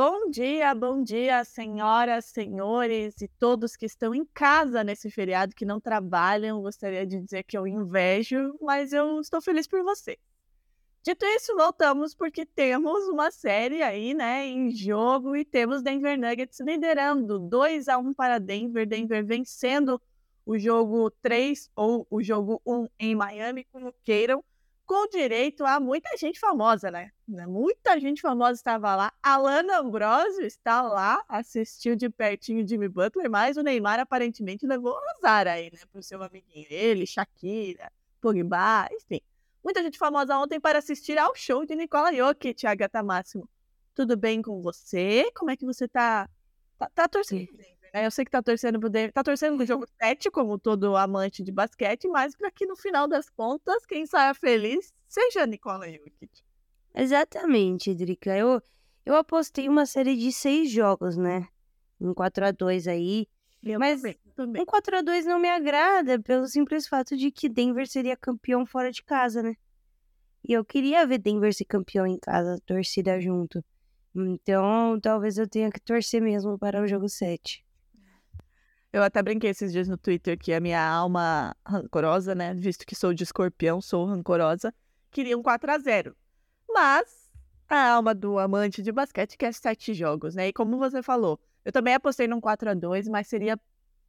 Bom dia, bom dia, senhoras, senhores e todos que estão em casa nesse feriado que não trabalham. Gostaria de dizer que eu invejo, mas eu estou feliz por você. Dito isso, voltamos porque temos uma série aí, né, em jogo e temos Denver Nuggets liderando 2 a 1 para Denver, Denver vencendo o jogo 3 ou o jogo 1 em Miami, como queiram com direito a muita gente famosa, né? Muita gente famosa estava lá. Alana Ambrosio está lá, assistiu de pertinho Jimmy Butler, mas o Neymar aparentemente levou o azar aí, né? Pro seu amiguinho. Ele, Shakira, Pogba, enfim. Muita gente famosa ontem para assistir ao show de Nicola Jokic, Agatha Máximo. Tudo bem com você? Como é que você tá? Tá, tá torcendo né? Eu sei que tá torcendo pro Denver. Tá torcendo pro jogo 7, como todo amante de basquete, mas para que no final das contas, quem saia feliz seja Nicola Jokic. Exatamente, Drica. Eu, eu apostei uma série de seis jogos, né? Um 4x2 aí. Eu Mas também, também. Um 4x2 não me agrada pelo simples fato de que Denver seria campeão fora de casa, né? E eu queria ver Denver ser campeão em casa, torcida junto. Então, talvez eu tenha que torcer mesmo para o jogo 7. Eu até brinquei esses dias no Twitter que a minha alma rancorosa, né? Visto que sou de escorpião, sou rancorosa, queria um 4 a 0 Mas a alma do amante de basquete quer sete jogos, né? E como você falou, eu também apostei num 4 a 2 mas seria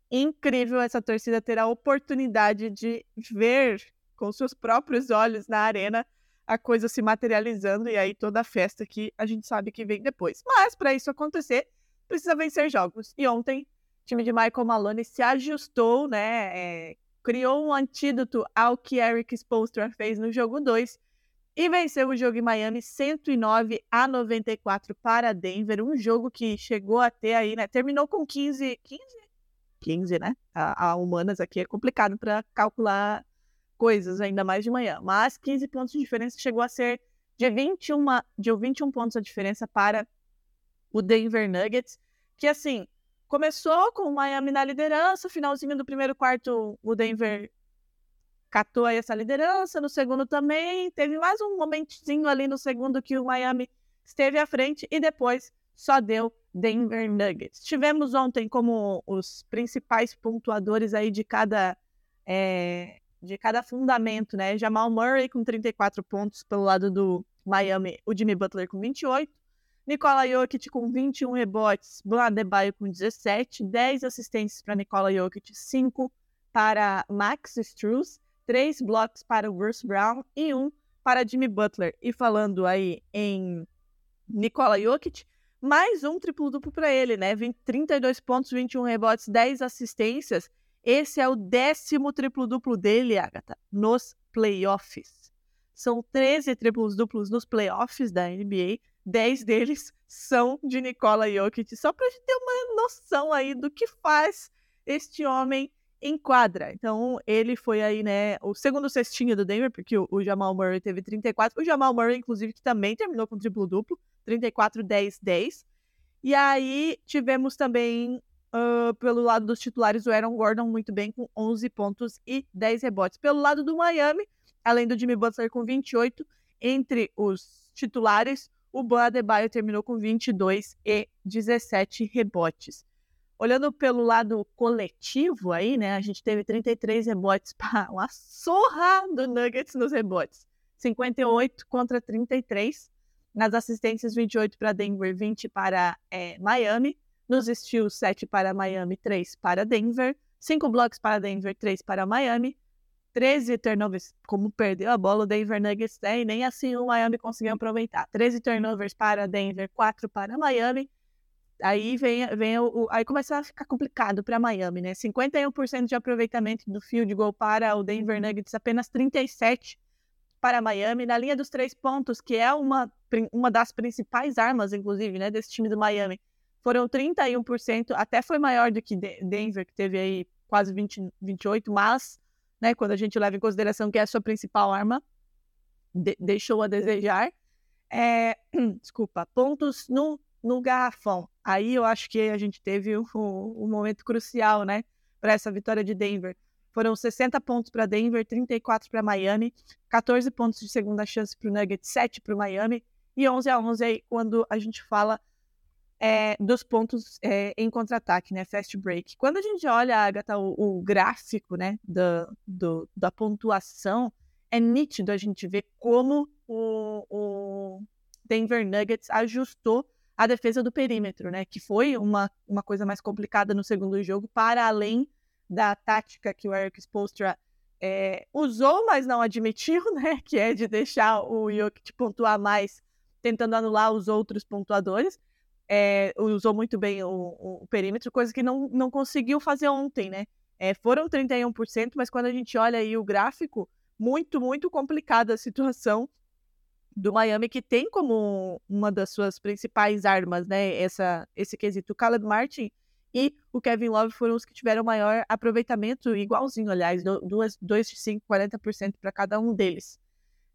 incrível essa torcida ter a oportunidade de ver com seus próprios olhos na arena a coisa se materializando e aí toda a festa que a gente sabe que vem depois. Mas para isso acontecer, precisa vencer jogos. E ontem time de Michael Maloney se ajustou, né? é, criou um antídoto ao que Eric Spoelstra fez no jogo 2 e venceu o jogo em Miami 109 a 94 para Denver, um jogo que chegou a ter aí, né? Terminou com 15, 15, 15, né? A, a humanas aqui é complicado para calcular coisas, ainda mais de manhã, mas 15 pontos de diferença chegou a ser de 21, de 21 pontos a diferença para o Denver Nuggets, que assim, começou com o Miami na liderança, finalzinho do primeiro quarto o Denver catou aí essa liderança, no segundo também, teve mais um momentinho ali no segundo que o Miami esteve à frente e depois só deu Denver Nuggets. Tivemos ontem como os principais pontuadores aí de cada é, de cada fundamento, né? Jamal Murray com 34 pontos pelo lado do Miami, o Jimmy Butler com 28, Nikola Jokic com 21 rebotes, Bam Adebayo com 17, 10 assistências para Nikola Jokic, 5 para Max Struz, 3 blocos para o Bruce Brown e 1 para Jimmy Butler. E falando aí em Nikola Jokic, mais um triplo-duplo para ele, né? 20, 32 pontos, 21 rebotes, 10 assistências. Esse é o décimo triplo-duplo dele, Agatha, nos playoffs. São 13 triplos-duplos nos playoffs da NBA, 10 deles são de Nikola Jokic, só para a gente ter uma noção aí do que faz este homem em quadra. Então, ele foi aí, né, o segundo cestinho do Denver, porque o, o Jamal Murray teve 34. O Jamal Murray, inclusive, que também terminou com triplo-duplo, 34, 10, 10. E aí, tivemos também, uh, pelo lado dos titulares, o Aaron Gordon muito bem, com 11 pontos e 10 rebotes. Pelo lado do Miami, além do Jimmy Butler com 28, entre os titulares, o Ban Adebayo terminou com 22 e 17 rebotes. Olhando pelo lado coletivo aí, né, a gente teve 33 rebotes para uma surra do Nuggets nos rebotes. 58 contra 33. Nas assistências, 28 para Denver, 20 para é, Miami. Nos steals, 7 para Miami, 3 para Denver. 5 blocos para Denver, 3 para Miami. 13 turnovers, como perdeu a bola o Denver Nuggets, e nem assim o Miami conseguiu aproveitar. 13 turnovers para Denver, 4 para Miami. aí vem, vem o, aí começa a ficar complicado para Miami, né? 51% de aproveitamento do field goal para o Denver Nuggets, apenas 37 para Miami. Na linha dos três pontos, que é uma, uma das principais armas, inclusive, né, desse time do Miami, foram 31%, até foi maior do que De- Denver, que teve aí quase 20, 28, mas, né, quando a gente leva em consideração que é a sua principal arma, de- deixou a desejar. É, desculpa, pontos no, no garrafão. Aí eu acho que a gente teve um, um momento crucial, né, para essa vitória de Denver. Foram 60 pontos para Denver, 34 para Miami, 14 pontos de segunda chance para o Nuggets, 7 para o Miami e 11 a 11 aí quando a gente fala é, dos pontos é, em contra-ataque, né, fast break. Quando a gente olha, Agatha, o, o gráfico, né, da, do, da pontuação, é nítido a gente ver como o, o Denver Nuggets ajustou a defesa do perímetro, né, que foi uma, uma coisa mais complicada no segundo jogo, para além da tática que o Eric Spoelstra é, usou, mas não admitiu, né, que é de deixar o Jokic pontuar mais, tentando anular os outros pontuadores. É, usou muito bem o, o, perímetro, coisa que não, não conseguiu fazer ontem, né? É, foram 31%, mas quando a gente olha aí o gráfico, muito, muito complicada a situação do Miami, que tem como uma das suas principais armas, né, essa, esse quesito. O Caleb Martin e o Kevin Love foram os que tiveram maior aproveitamento, igualzinho, aliás, 2 de 5, 40% para cada um deles.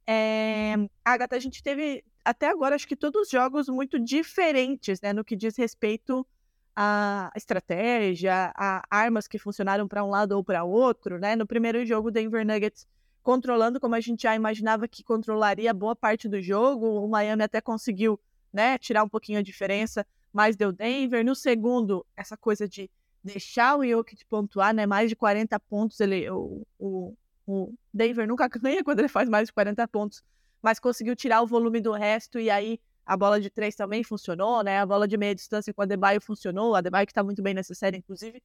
É, Agatha, a gente teve até agora, acho que todos os jogos muito diferentes, né, no que diz respeito à estratégia, a armas que funcionaram para um lado ou para outro, né? No primeiro jogo, Denver Nuggets controlando como a gente já imaginava que controlaria boa parte do jogo, o Miami até conseguiu, né, tirar um pouquinho a diferença, mas deu Denver. No segundo, essa coisa de deixar o Jokic pontuar, né, mais de 40 pontos, ele, o, o, o Denver nunca ganha quando ele faz mais de 40 pontos, mas conseguiu tirar o volume do resto e aí a bola de três também funcionou, né? A bola de meia distância com a Adebayo funcionou, a Adebayo que está muito bem nessa série, inclusive,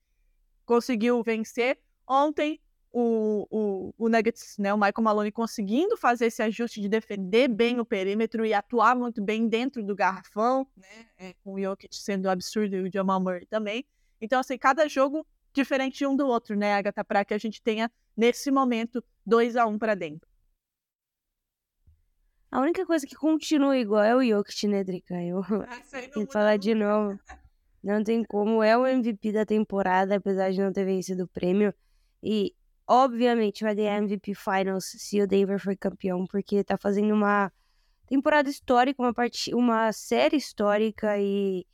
conseguiu vencer. Ontem, o, o, o Nuggets, né, o Michael Maloney conseguindo fazer esse ajuste de defender bem o perímetro e atuar muito bem dentro do garrafão, né, é, com o Jokic sendo absurdo e o Jamal Murray também. Então, assim, cada jogo diferente um do outro, né, Agatha, para que a gente tenha, nesse momento, 2 a 1 um para dentro. A única coisa que continua igual é o Jokic, né, Drica? Eu que falar de novo. Não tem como. É o MVP da temporada, apesar de não ter vencido o prêmio. E, obviamente, vai ganhar MVP Finals se o Denver for campeão, porque tá fazendo uma temporada histórica, uma, part... uma série histórica e...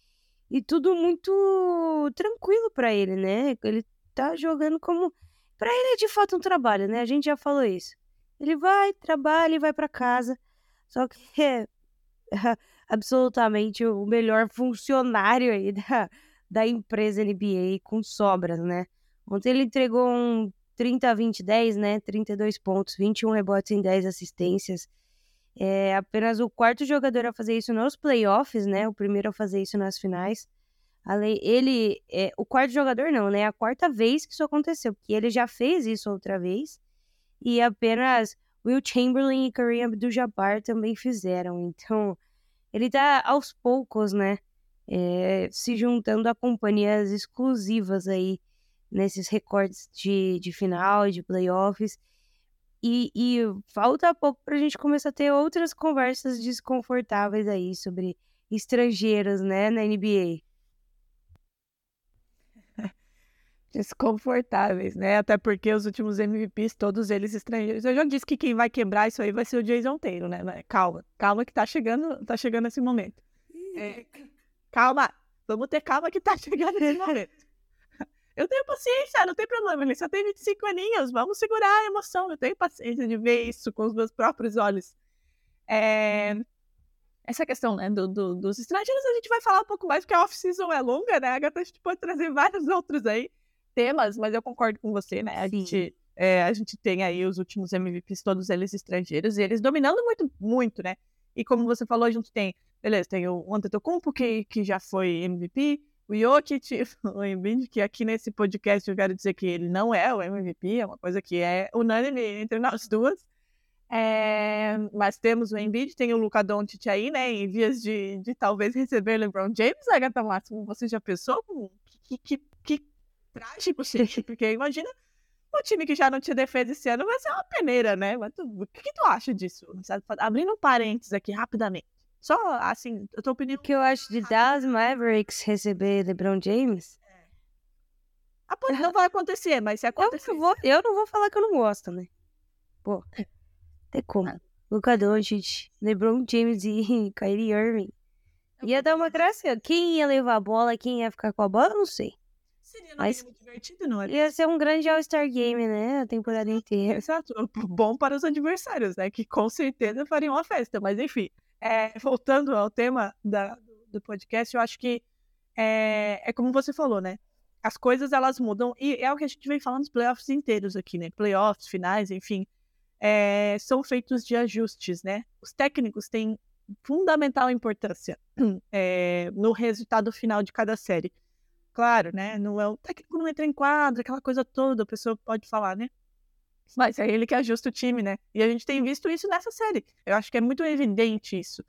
e tudo muito tranquilo para ele, né? Ele tá jogando como. Para ele é de fato um trabalho, né? A gente já falou isso. Ele vai, trabalha e vai para casa. Só que é absolutamente o melhor funcionário aí da, da empresa NBA com sobras, né? Ontem ele entregou um 30 a 20, 10, né? 32 pontos, 21 rebotes em 10 assistências. É apenas o quarto jogador a fazer isso nos playoffs, né? O primeiro a fazer isso nas finais. Ele, é, o quarto jogador não, né? A quarta vez que isso aconteceu, porque ele já fez isso outra vez. E apenas Will Chamberlain e Kareem Abdul-Jabbar também fizeram. Então, ele tá aos poucos, né, é, se juntando a companhias exclusivas aí nesses recordes de, de final, de playoffs. E, e falta pouco pra gente começar a ter outras conversas desconfortáveis aí sobre estrangeiros, né, na NBA. desconfortáveis, né? Até porque os últimos MVPs, todos eles estrangeiros. Eu já disse que quem vai quebrar isso aí vai ser o Jason Taylor, né? Calma, calma que tá chegando, tá chegando esse momento. É, calma, vamos ter calma que tá chegando esse momento. Eu tenho paciência, não tem problema, ele só tem 25 aninhos, vamos segurar a emoção, eu tenho paciência de ver isso com os meus próprios olhos. É... Essa questão, né, do, do, dos estrangeiros a gente vai falar um pouco mais, porque a off-season é longa, né, Agatha? A gente pode trazer vários outros aí temas, mas eu concordo com você, né? A gente, é, a gente tem aí os últimos MVPs, todos eles estrangeiros, e eles dominando muito, muito, né? E como você falou, a gente tem, beleza, tem o Antetokounmpo, que, que já foi MVP, o Jokic, o Embiid, que aqui nesse podcast eu quero dizer que ele não é o MVP, é uma coisa que é unânime entre nós duas. É, mas temos o Embiid, tem o Luca Doncic aí, né, em vias de, de talvez receber LeBron James, Agatha Máximo, você já pensou? Que, que, que, que trágico seria, porque imagina o time que já não tinha defesa esse ano vai ser uma peneira, né? Mas tu, o que, que, tu acha disso? Abrindo um parênteses aqui rapidamente. Só assim, a tua opinião. O que eu acho de Dallas Mavericks receber LeBron James? Ah, pô, não vai acontecer, mas se acontecer. Eu, vou, eu não vou falar que eu não gosto, né? Pô, tem como. Ah. Luca Doncic, LeBron James e Kyrie Irving. Ia dar uma graça. Quem ia levar a bola, quem ia ficar com a bola, eu não sei. Seria Mas muito divertido, não é? Ia ser um grande All-Star Game, né? A temporada inteira. Exato. Bom para os adversários, né? Que com certeza fariam uma festa. Mas enfim, é, voltando ao tema da, do podcast, eu acho que é, é como você falou, né? As coisas elas mudam e é o que a gente vem falando nos playoffs inteiros aqui, né? Playoffs, finais, enfim. É, são feitos de ajustes, né? Os técnicos têm fundamental importância é, no resultado final de cada série. Claro, né? Não é o técnico não entra em quadro, aquela coisa toda, a pessoa pode falar, né? Mas é ele que ajusta o time, né? E a gente tem visto isso nessa série. Eu acho que é muito evidente isso.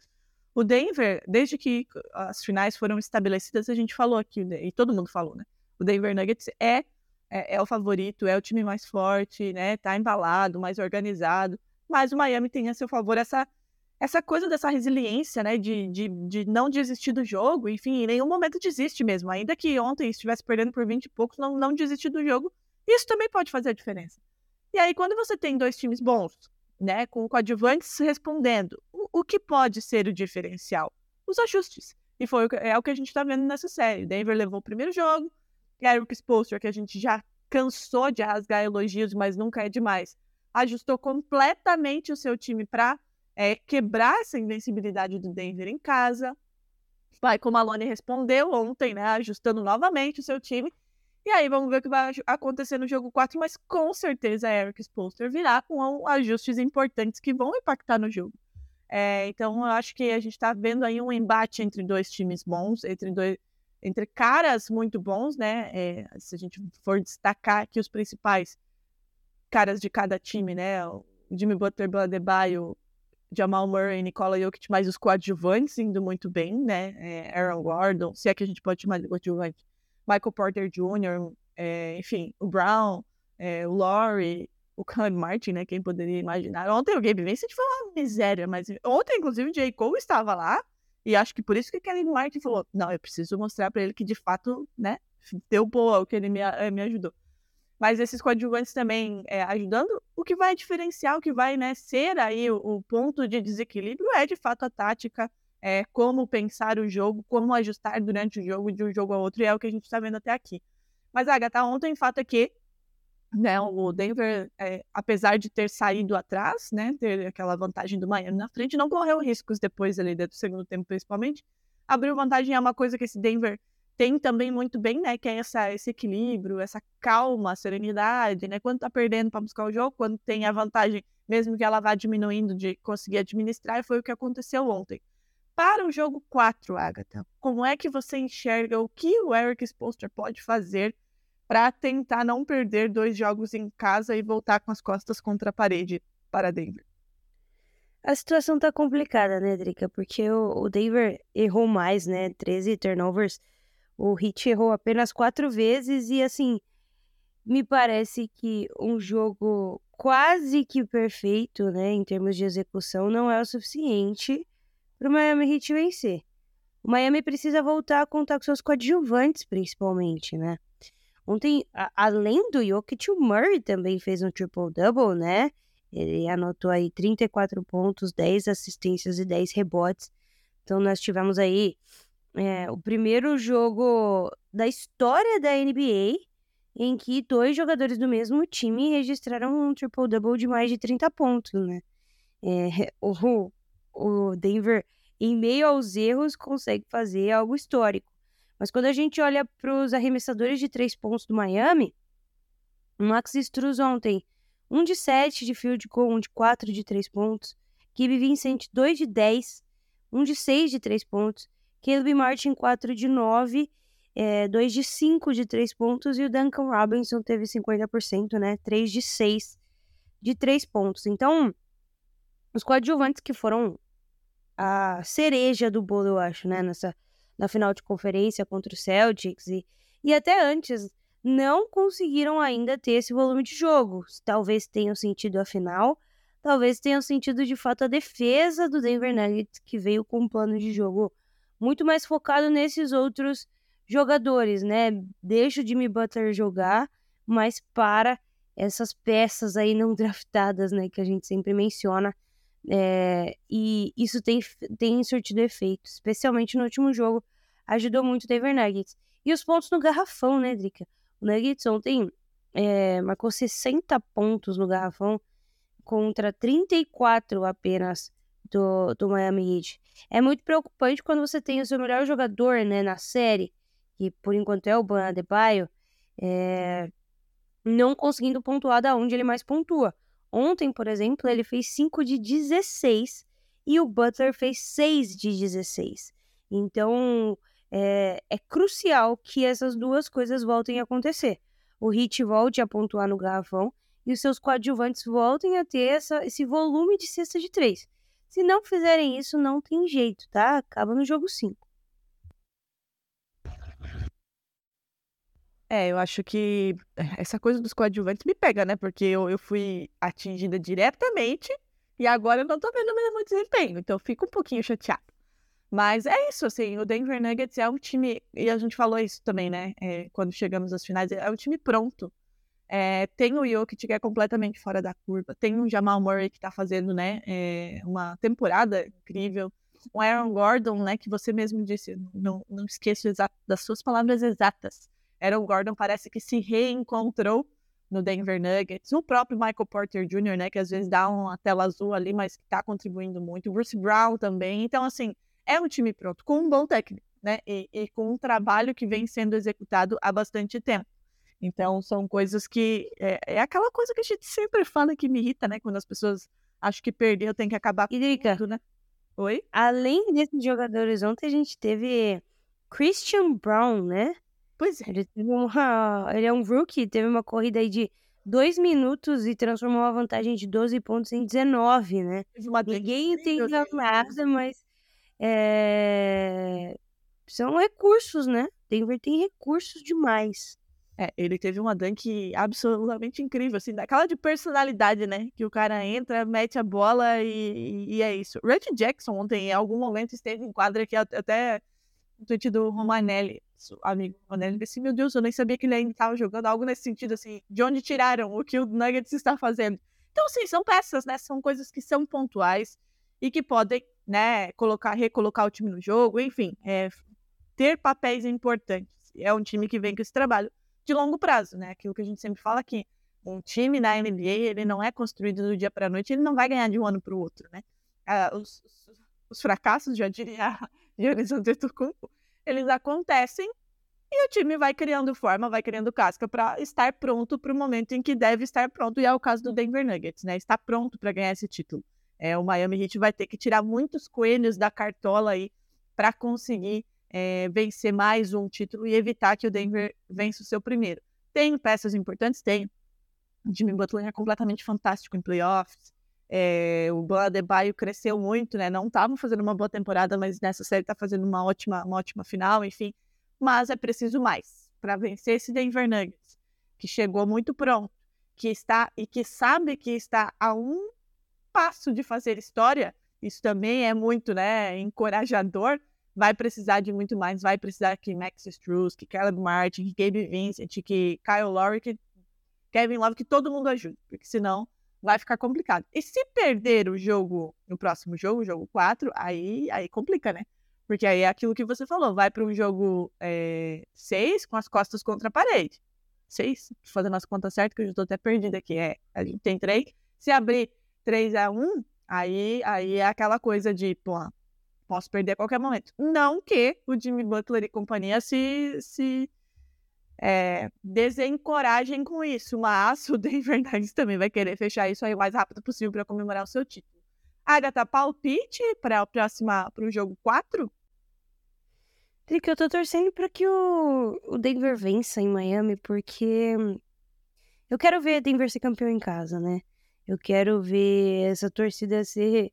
O Denver, desde que as finais foram estabelecidas, a gente falou aqui, e todo mundo falou, né? O Denver Nuggets é, é, é o favorito, é o time mais forte, né? Tá embalado, mais organizado. Mas o Miami tem a seu favor essa essa coisa dessa resiliência, né, de, de, de não desistir do jogo, enfim, em nenhum momento desiste mesmo. Ainda que ontem estivesse perdendo por 20 e poucos, não, não desistir do jogo. Isso também pode fazer a diferença. E aí, quando você tem dois times bons, né, com coadjuvantes respondendo, o, o que pode ser o diferencial? Os ajustes. E foi é o que a gente está vendo nessa série. Denver levou o primeiro jogo, Eric Spoelstra, que a gente já cansou de rasgar elogios, mas nunca é demais, ajustou completamente o seu time para é, quebrar essa invencibilidade do Denver em casa. Vai, como a Malone respondeu ontem, né, ajustando novamente o seu time. E aí vamos ver o que vai acontecer no jogo 4, mas com certeza Eric Spoelstra virá com ajustes importantes que vão impactar no jogo. É, então eu acho que a gente está vendo aí um embate entre dois times bons, entre dois, entre caras muito bons, né? É, se a gente for destacar aqui os principais caras de cada time, né? O Jimmy Butler, Adebayo, Jamal Murray, Nicola Jokic, mais os coadjuvantes indo muito bem, né? É, Aaron Gordon, se é que a gente pode chamar de coadjuvante, Michael Porter Jr., é, enfim, o Brown, é, o Laurie, o Khan Martin, né? Quem poderia imaginar? Ontem o Gabe Vincent foi uma miséria, mas ontem, inclusive, o J. Cole estava lá, e acho que por isso que Kevin Martin falou: não, eu preciso mostrar para ele que de fato, né, deu boa o que ele me, eh, me ajudou mas esses coadjuvantes também é, ajudando, o que vai diferenciar, o que vai né, ser aí o, o, ponto de desequilíbrio é de fato a tática, é, como pensar o jogo, como ajustar durante o jogo de um jogo a outro, e é o que a gente está vendo até aqui. Mas, Agatha, ontem o fato é que né, o Denver, é, apesar de ter saído atrás, né, ter aquela vantagem do Miami na frente, não correu riscos depois ali do segundo tempo, principalmente. Abriu vantagem é uma coisa que esse Denver tem também muito bem, né, que é essa, esse equilíbrio, essa calma, serenidade, né, quando tá perdendo para buscar o jogo, quando tem a vantagem, mesmo que ela vá diminuindo de conseguir administrar, foi o que aconteceu ontem. Para o jogo 4, Agatha, como é que você enxerga o que o Eric Spoelstra pode fazer para tentar não perder dois jogos em casa e voltar com as costas contra a parede para Denver? A situação tá complicada, né, Drica? Porque o, Denver errou mais, né? 13 turnovers o Hit errou apenas quatro vezes e, assim, me parece que um jogo quase que perfeito, né, em termos de execução, não é o suficiente para o Miami Heat vencer. O Miami precisa voltar a contar com seus coadjuvantes, principalmente, né? Ontem, a, além do Jokic, o Murray também fez um triple-double, né? Ele anotou aí 34 pontos, 10 assistências e 10 rebotes. Então, nós tivemos aí é, o primeiro jogo da história da NBA em que dois jogadores do mesmo time registraram um triple-double de mais de 30 pontos, né? É, o, o Denver, em meio aos erros, consegue fazer algo histórico. Mas quando a gente olha para os arremessadores de três pontos do Miami, o Max Struz ontem, um de 7 de field goal, um de 4 de 3 pontos. Kibe Vincent, 2 de 10, um de 6 de 3 pontos. Caleb Martin 4 de 9, é, 2 de 5 de 3 pontos, e o Duncan Robinson teve 50%, né? 3 de 6 de 3 pontos. Então, os coadjuvantes que foram a cereja do bolo, eu acho, né? Nessa, na final de conferência contra o Celtics e, e até antes, não conseguiram ainda ter esse volume de jogo. Talvez tenham sentido a final, talvez tenham sentido de fato a defesa do Denver Nuggets, que veio com um plano de jogo muito mais focado nesses outros jogadores, né? Deixa o Jimmy Butler jogar, mas para essas peças aí não draftadas, né? Que a gente sempre menciona. É, e isso tem, tem surtido efeito, especialmente no último jogo. Ajudou muito o Denver Nuggets. E os pontos no garrafão, né, Drica? O Nuggets ontem é, marcou 60 pontos no garrafão contra 34 apenas do, do Miami Heat. É muito preocupante quando você tem o seu melhor jogador né, na série, que por enquanto é o Ban Adebayo, é, não conseguindo pontuar da onde ele mais pontua. Ontem, por exemplo, ele fez 5 de 16 e o Butler fez 6 de 16. Então, é, é crucial que essas duas coisas voltem a acontecer. O Heat volte a pontuar no garrafão e os seus coadjuvantes voltem a ter essa, esse volume de cesta de três. Se não fizerem isso, não tem jeito, tá? Acaba no jogo 5. É, eu acho que essa coisa dos coadjuvantes me pega, né? Porque eu, eu fui atingida diretamente e agora eu não tô vendo o mesmo desempenho. Então eu fico um pouquinho chateado. Mas é isso, assim, o Denver Nuggets é um time, e a gente falou isso também, né? É, quando chegamos às finais, é um time pronto. É, tem o Jokic que é completamente fora da curva, tem o Jamal Murray que tá fazendo, né, é, uma temporada incrível, o Aaron Gordon, né, que você mesmo disse, não, não esqueço das suas palavras exatas. Aaron Gordon parece que se reencontrou no Denver Nuggets, o próprio Michael Porter Jr., né, que às vezes dá uma tela azul ali, mas que tá contribuindo muito, o Bruce Brown também, então assim, é um time pronto, com um bom técnico, né? E, e, com um trabalho que vem sendo executado há bastante tempo. Então, são coisas que. É, é, aquela coisa que a gente sempre fala que me irrita, né? Quando as pessoas acham que perdeu tem que acabar com tudo, né? Oi? Além desses jogadores, ontem a gente teve Christian Brown, né? Pois é. Ele, teve uma, ele é um rookie, teve uma corrida aí de dois minutos e transformou uma vantagem de 12 pontos em 19, né? Ninguém entendeu nada, mas é... São recursos, né? Denver tem recursos demais. É, ele teve uma dunk absolutamente incrível, assim, daquela de personalidade, né? Que o cara entra, mete a bola e, e é isso. Red Jackson ontem, em algum momento, esteve em quadra que até no tweet do Romanelli, amigo Romanelli, disse, meu Deus, eu nem sabia que ele ainda estava jogando algo nesse sentido, assim, de onde tiraram o que o Nuggets está fazendo. Então, sim, são peças, né? São coisas que são pontuais e que podem né, colocar, recolocar o time no jogo, enfim, é, ter papéis importantes. É um time que vem com esse trabalho de longo prazo, né? Aquilo que a gente sempre fala aqui. Um time na NBA, ele não é construído do dia para a noite, ele não vai ganhar de um ano para o outro, né? Ah, os, os, os, fracassos, já diria Giannis Antetokounmpo, eles acontecem e o time vai criando forma, vai criando casca para estar pronto para o momento em que deve estar pronto, e é o caso do Denver Nuggets, né? Está pronto para ganhar esse título. É, o Miami Heat vai ter que tirar muitos coelhos da cartola aí para conseguir é, vencer mais um título e evitar que o Denver vença o seu primeiro. Tem peças importantes? Tem. O Jimmy Butler é completamente fantástico em playoffs. É, o Adebayo cresceu muito, né? Não estava fazendo uma boa temporada, mas nessa série está fazendo uma ótima, uma ótima final, enfim. Mas é preciso mais para vencer esse Denver Nuggets, que chegou muito pronto, que está e que sabe que está a um passo de fazer história, isso também é muito né, encorajador, vai precisar de muito mais, vai precisar que Max Struz, que Caleb Martin, que Gabe Vincent, que Kyle Lowry, que Kevin Love, que todo mundo ajude, porque senão vai ficar complicado. E se perder o jogo no próximo jogo, jogo 4, aí, aí complica, né? Porque aí é aquilo que você falou, vai para um jogo 6 é, com as costas contra a parede. 6, fazendo as contas certas, que eu já estou até perdida aqui. É, a gente tem 3. Se abrir 3 a 1 aí, aí é aquela coisa de, pô, posso perder a qualquer momento. Não que o Jimmy Butler e companhia se, se é, desencorajem com isso, mas o Denver Nuggets também vai querer fechar isso aí o mais rápido possível para comemorar o seu título. Agatha, palpite para a próxima, para o jogo 4? Trick, eu tô torcendo para que o, o Denver vença em Miami, porque eu quero ver Denver ser campeão em casa, né? Eu quero ver essa torcida ser,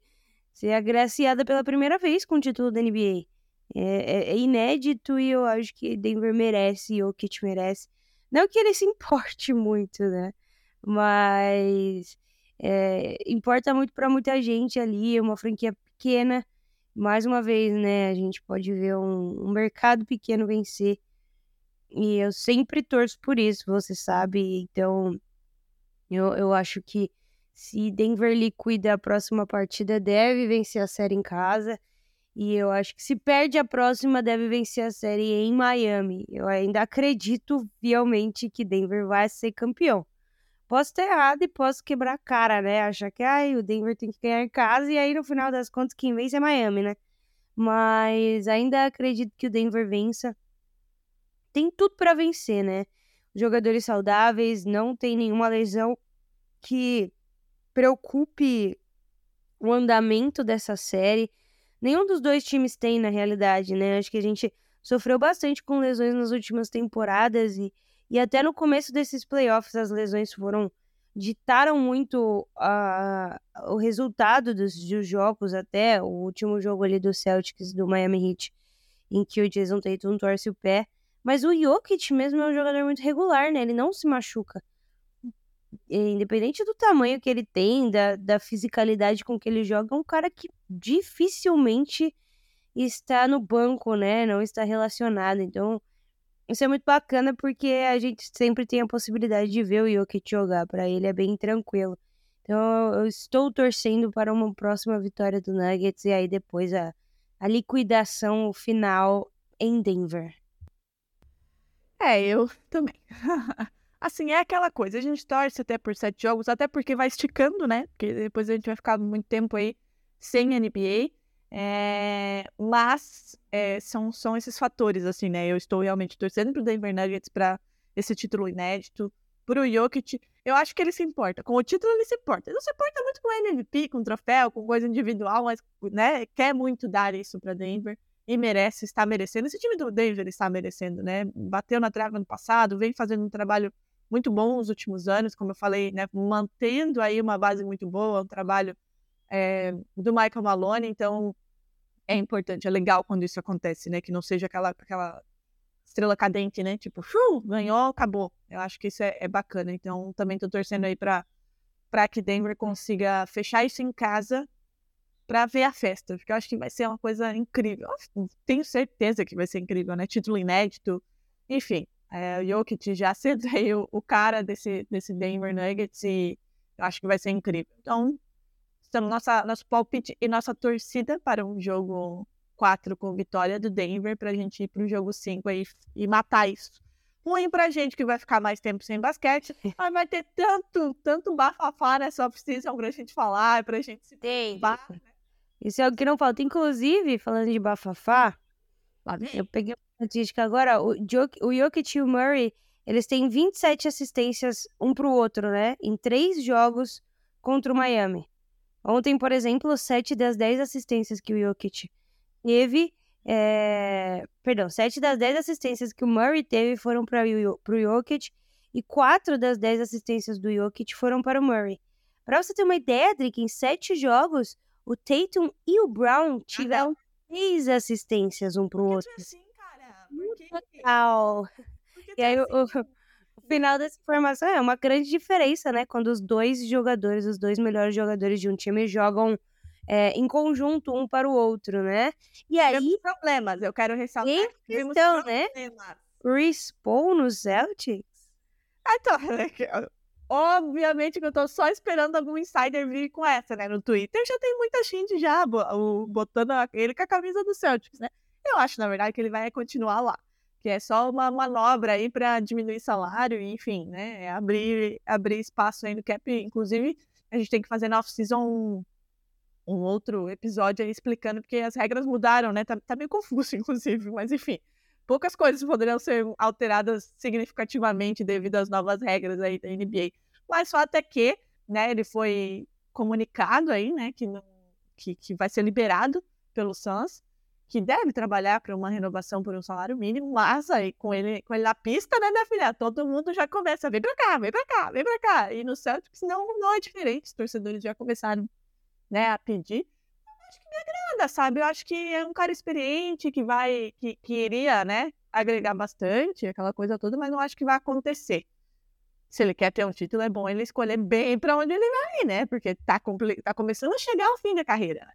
ser agraciada pela primeira vez com o título da NBA. É, é, é inédito e eu acho que Denver merece, o Kit merece. Não que ele se importe muito, né? Mas é, importa muito para muita gente ali, é uma franquia pequena. Mais uma vez, né? A gente pode ver um, um mercado pequeno vencer. E eu sempre torço por isso, você sabe. Então, eu, eu acho que se Denver liquida a próxima partida, deve vencer a série em casa. E eu acho que se perde a próxima, deve vencer a série em Miami. Eu ainda acredito fielmente que Denver vai ser campeão. Posso estar errado e posso quebrar a cara, né? Achar que ai, o Denver tem que ganhar em casa e aí no final das contas quem vence é Miami, né? Mas ainda acredito que o Denver vença. Tem tudo para vencer, né? Jogadores saudáveis, não tem nenhuma lesão que preocupe o andamento dessa série. Nenhum dos dois times tem, na realidade, né? Acho que a gente sofreu bastante com lesões nas últimas temporadas e, e até no começo desses playoffs as lesões foram ditaram muito o resultado dos, dos, jogos, até o último jogo ali do Celtics, do Miami Heat, em que o Jason Tatum torce o pé. Mas o Jokic mesmo é um jogador muito regular, né? Ele não se machuca. Independente do tamanho que ele tem, da, da fisicalidade com que ele joga, é um cara que dificilmente está no banco, né? Não está relacionado. Então, isso é muito bacana porque a gente sempre tem a possibilidade de ver o Jokic jogar. Para ele é bem tranquilo. Então, eu estou torcendo para uma próxima vitória do Nuggets e aí depois a, a liquidação final em Denver. É, eu também. assim, é aquela coisa, a gente torce até por sete jogos, até porque vai esticando, né? Porque depois a gente vai ficar muito tempo aí sem NBA. É, mas é, são, são esses fatores, assim, né? Eu estou realmente torcendo pro Denver Nuggets para esse título inédito, pro Jokic. Eu acho que ele se importa. Com o título ele se importa. Ele não se importa muito com MVP, com troféu, com coisa individual, mas, né? Quer muito dar isso para Denver e merece, está merecendo. Esse time do Denver está merecendo, né? Bateu na trave no passado, vem fazendo um trabalho muito bom nos últimos anos, como eu falei, né, mantendo aí uma base muito boa, um trabalho é, do Michael Malone, então é importante, é legal quando isso acontece, né, que não seja aquela, aquela estrela cadente, né, tipo, ganhou, acabou. Eu acho que isso é, é bacana, então também estou torcendo aí para para que Denver consiga fechar isso em casa para ver a festa, porque eu acho que vai ser uma coisa incrível. Tenho certeza que vai ser incrível, né? Título inédito, enfim. É, o Jokic já o, o, cara desse, desse Denver Nuggets e eu acho que vai ser incrível. Então, estamos nossa, nosso palpite e nossa torcida para um jogo 4 com vitória do Denver para a gente ir para o jogo 5 aí e matar isso. Ruim para a gente que vai ficar mais tempo sem basquete, mas vai ter tanto, tanto bafafá nessa off-season para a gente falar, para a gente se Tem. Né? Isso é o que não falta. Inclusive, falando de bafafá, eu peguei estatística agora, o, o Jokic e o Murray, eles têm 27 assistências um pro outro, né? Em três jogos contra o Miami. Ontem, por exemplo, 7 das 10 assistências que o Jokic teve. É... Perdão, 7 das 10 assistências que o Murray teve foram para o Jokic. E 4 das 10 assistências do Jokic foram para o Murray. Para você ter uma ideia, Drick, em 7 jogos, o Tatum e o Brown tiveram 6 assistências um pro outro. Assim, legal. E aí, o, assim? o, final dessa informação é uma grande diferença, né? Quando os dois jogadores, os dois melhores jogadores de um time jogam é, em conjunto um para o outro, né? E aí. Temos problemas, eu quero ressaltar. Questão, né? Respawn no Celtics? Ah, então, obviamente que eu tô só esperando algum insider vir com essa, né? No Twitter já tem muita gente já botando ele com a camisa do Celtics, né? Eu acho, na verdade, que ele vai continuar lá. Que é só uma manobra aí para diminuir salário, enfim, né? É abrir, abrir espaço aí no cap. Inclusive, a gente tem que fazer na off-season um, um outro episódio aí explicando, porque as regras mudaram, né? Tá, tá meio confuso, inclusive, mas enfim. Poucas coisas poderiam ser alteradas significativamente devido às novas regras aí da NBA. Mas só até que, né, ele foi comunicado aí, né, que, que, que vai ser liberado pelo Suns que deve trabalhar para uma renovação por um salário mínimo, mas aí com ele, com ele na pista, né, minha filha? Todo mundo já começa, vem pra cá, vem pra cá, vem pra cá. E no Celtics não, não é diferente, os torcedores já começaram, né, a pedir. Eu acho que me agrada, sabe? Eu acho que é um cara experiente que vai, que, que iria, né, agregar bastante, aquela coisa toda, mas não acho que vai acontecer. Se ele quer ter um título, é bom ele escolher bem para onde ele vai né? Porque tá, tá começando a chegar ao fim da carreira. Né?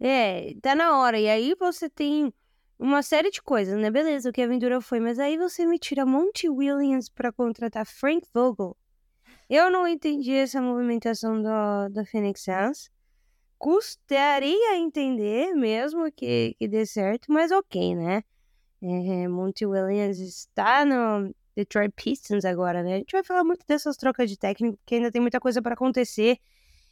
É, tá na hora. E aí você tem uma série de coisas, né? Beleza, o que a aventura foi, mas aí você me tira Monty Williams para contratar Frank Vogel. Eu não entendi essa movimentação do, do Phoenix Suns. Custaria entender mesmo que, que dê certo, mas ok, né? É, Monty Williams está no Detroit Pistons agora, né? A gente vai falar muito dessas trocas de técnico, porque ainda tem muita coisa para acontecer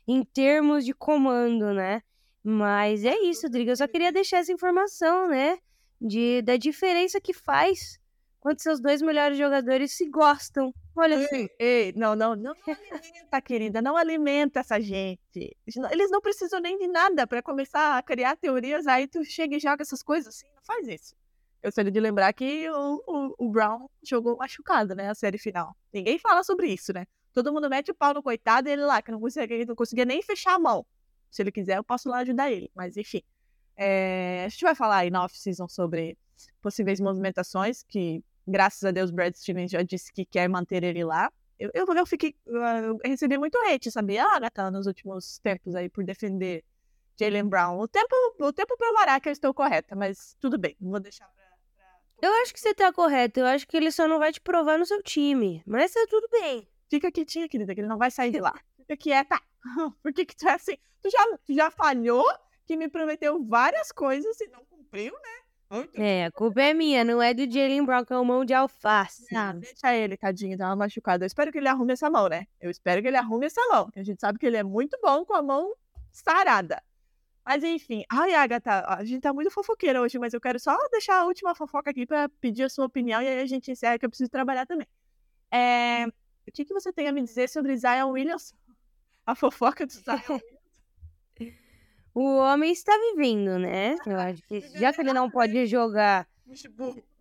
em termos de comando, né? Mas é isso, Driga. Eu só queria deixar essa informação, né? De, da diferença que faz quando seus dois melhores jogadores se gostam. Olha ei, assim. Ei, não, não, não alimenta, querida. Não alimenta essa gente. Eles não precisam nem de nada para começar a criar teorias. Aí tu chega e joga essas coisas assim. Não faz isso. Eu gostaria de lembrar que o, o, o Brown jogou machucado, né? A série final. Ninguém fala sobre isso, né? Todo mundo mete o pau no coitado e ele lá, que não conseguia, não conseguia nem fechar a mão. Se ele quiser, eu posso lá ajudar ele. Mas, enfim. É, a gente vai falar aí na off-season sobre possíveis movimentações, que, graças a Deus, Brad Stevens já disse que quer manter ele lá. Eu, eu, eu fiquei. Eu recebi muito hate, sabia, Agatha, nos últimos tempos aí, por defender Jalen Brown. O tempo, o tempo provará que eu estou correta, mas tudo bem, vou deixar pra. pra... Eu acho que você tá correto. Eu acho que ele só não vai te provar no seu time. Mas tá tudo bem. Fica quietinha, querida, que ele não vai sair de lá. Fica quieta. Por que, que tu é assim? Tu já, tu já falhou, que me prometeu várias coisas e não cumpriu, né? É, a culpa é minha, não é do Jalen Brown, que é o mão de alface. Ah, deixa ele, tadinho, tá machucado. Eu espero que ele arrume essa mão, né? Eu espero que ele arrume essa mão. A gente sabe que ele é muito bom com a mão sarada. Mas enfim, ai, Agatha, a gente tá muito fofoqueira hoje, mas eu quero só deixar a última fofoca aqui para pedir a sua opinião e aí a gente encerra que eu preciso trabalhar também. É... O que, que você tem a me dizer sobre Zion Williams? A fofoca do Zion O homem está vivendo, né? Eu acho que já que ele não pode jogar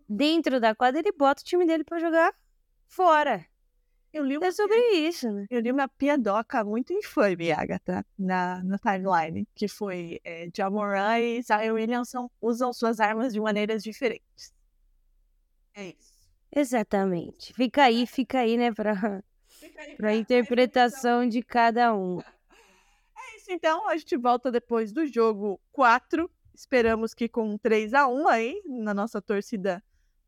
dentro da quadra, ele bota o time dele para jogar fora. Eu li uma, é sobre isso, né? Eu li uma piadoca muito infame, Agatha, na, na timeline, que foi é, Jamoran e Zion Williamson usam suas armas de maneiras diferentes. É isso. Exatamente. Fica aí, fica aí, né, para a interpretação de cada um. É isso, então. A gente volta depois do jogo 4. Esperamos que com 3 a 1 aí, na nossa torcida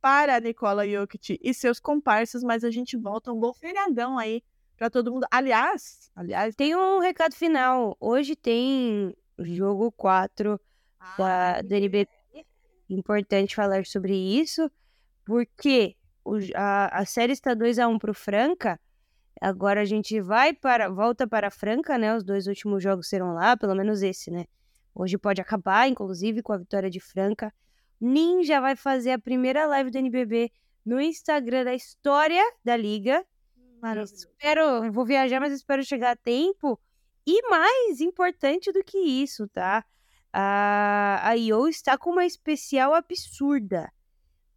para Nicola Jokic e seus comparsas, mas a gente volta um bom feriadão aí para todo mundo. Aliás, aliás, tem um recado final. Hoje tem jogo 4 ah, da, do NBB. Importante falar sobre isso, porque o, a, a série está 2 a 1 para o Franca. Agora a gente vai para volta para a Franca, né? Os dois últimos jogos serão lá, pelo menos esse, né? Hoje pode acabar, inclusive, com a vitória de Franca. Ninja vai fazer a primeira live do NBB no Instagram da história da liga. Espero, vou viajar, mas espero chegar a tempo. E mais importante do que isso, tá? A, a IO está com uma especial absurda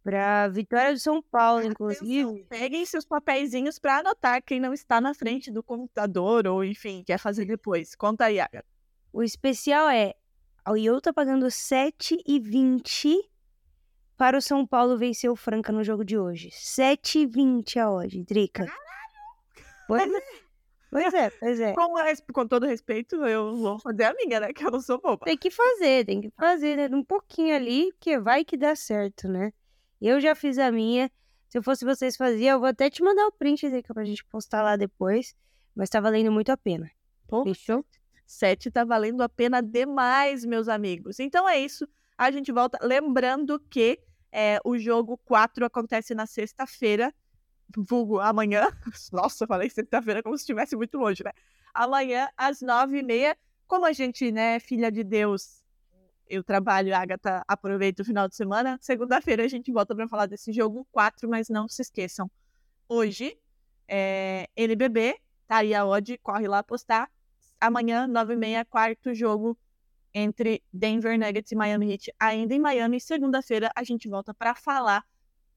para vitória do São Paulo, inclusive. Peguem seus papeizinhos para anotar quem não está na frente do computador ou, enfim, quer fazer depois. Conta aí, Agatha. O especial é o IO tá pagando 7,20 para o São Paulo vencer o Franca no jogo de hoje. 7,20 a odd, Drica. Pois é. Pois é, pois é. Com, com, todo respeito, eu vou fazer a minha, né? Que eu não sou boba. Tem que fazer, tem que fazer, né? Um pouquinho ali, que vai que dá certo, né? Eu já fiz a minha. Se eu fosse vocês faziam, eu vou até te mandar o print aí pra gente postar lá depois. Mas tá valendo muito a pena. Pô, Fechou? 7 tá valendo a pena demais, meus amigos. Então é isso. A gente volta. Lembrando que é, o jogo 4 acontece na sexta-feira. Vulgo amanhã. Nossa, eu falei sexta-feira como se estivesse muito longe, né? Amanhã, às nove e meia. Como a gente, né, filha de Deus, eu trabalho, a Agatha aproveita o final de semana. Segunda-feira a gente volta para falar desse jogo 4, mas não se esqueçam. Hoje, é, NBB, tá aí a odd, corre lá postar amanhã, 9h30, quarto jogo entre Denver Nuggets e Miami Heat, ainda em Miami. Segunda-feira a gente volta para falar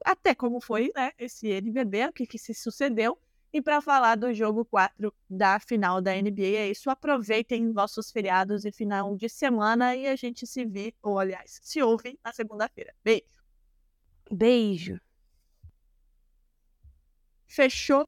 até como foi né, esse NBB, o que, que se sucedeu, e para falar do jogo 4 da final da NBA. É isso, aproveitem vossos feriados e final de semana e a gente se vê, ou aliás, se ouve na segunda-feira. Beijo. Beijo. Fechou.